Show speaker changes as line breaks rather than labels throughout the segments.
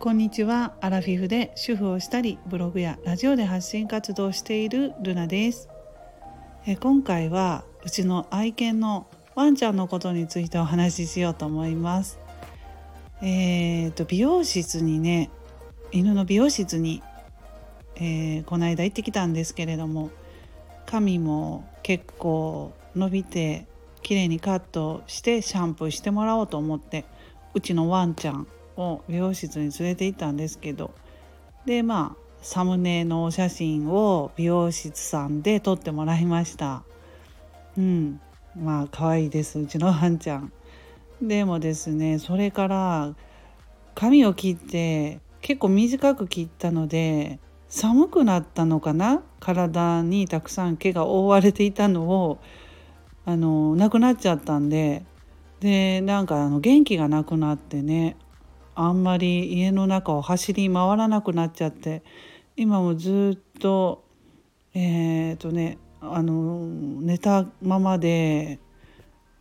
こんにちは。アラフィフで主婦をしたりブログやラジオで発信活動しているルナです。え今回はうちの愛犬のワンちゃんのことについてお話ししようと思います。えーと美容室にね犬の美容室に、えー、この間行ってきたんですけれども髪も結構伸びて綺麗にカットしてシャンプーしてもらおうと思ってうちのワンちゃんを美容室に連れて行ったんですけどでまあサムネのお写真を美容室さんで撮ってもらいました。うん。まあ可愛いです。うちのワンちゃん。でもですねそれから髪を切って結構短く切ったので寒くなったのかな？体にたくさん毛が覆われていたのをあのなくなっちゃったんで。でなんかあの元気がなくなってね。あんまり家の中を走り回らなくなっちゃって今もずっとえっ、ー、とねあの寝たままで、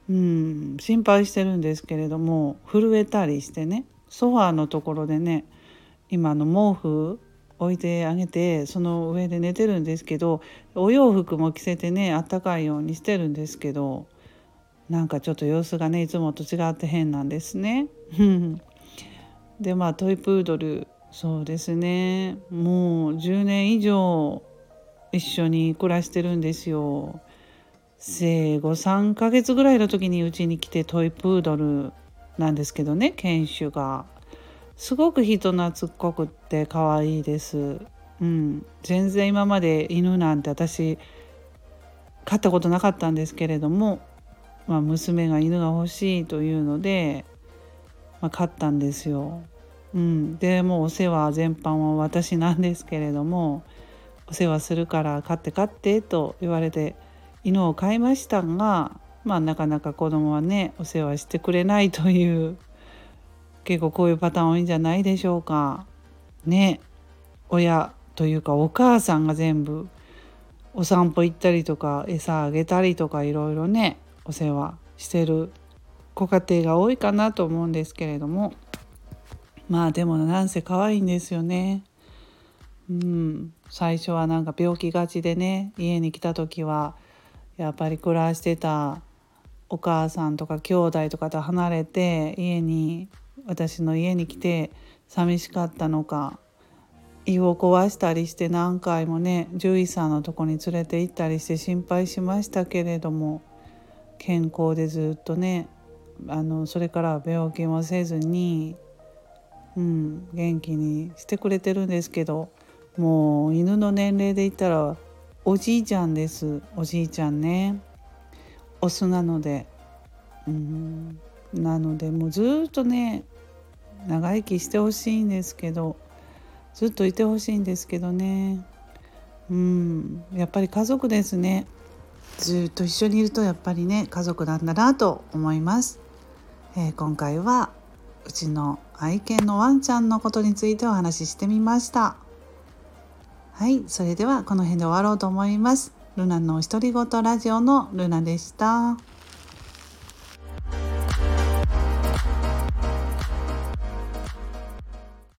うん、心配してるんですけれども震えたりしてねソファーのところでね今の毛布置いてあげてその上で寝てるんですけどお洋服も着せてねあったかいようにしてるんですけどなんかちょっと様子がねいつもと違って変なんですね。でまあトイプードルそうですねもう10年以上一緒に暮らしてるんですよ。生後3ヶ月ぐらいの時にうちに来てトイプードルなんですけどね犬種が。すごく人懐っこくって可愛いです。うん、全然今まで犬なんて私飼ったことなかったんですけれども、まあ、娘が犬が欲しいというので、まあ、飼ったんですよ。うん、でもうお世話全般は私なんですけれどもお世話するから飼って飼ってと言われて犬を飼いましたが、まあ、なかなか子供はねお世話してくれないという結構こういうパターン多いんじゃないでしょうか。ね親というかお母さんが全部お散歩行ったりとか餌あげたりとかいろいろねお世話してるご家庭が多いかなと思うんですけれどもまあでもなんせ可愛いんですよね。うん、最初はなんか病気がちでね家に来た時はやっぱり暮らしてたお母さんとか兄弟とかと離れて家に私の家に来て寂しかったのか胃を壊したりして何回もね獣医さんのとこに連れて行ったりして心配しましたけれども健康でずっとねあのそれから病気もせずに、うん、元気にしてくれてるんですけどもう犬の年齢で言ったらおじいちゃんです。おじいちゃんね。オスなので、うん、なのでもうずっとね長生きしてほしいんですけどずっといてほしいんですけどね。うん。やっぱり家族ですね。ずっと一緒にいるとやっぱりね家族なんだなと思います、えー、今回はうちの愛犬のワンちゃんのことについてお話ししてみましたはいそれではこの辺で終わろうと思いますルナの独り言ラジオのルナでした。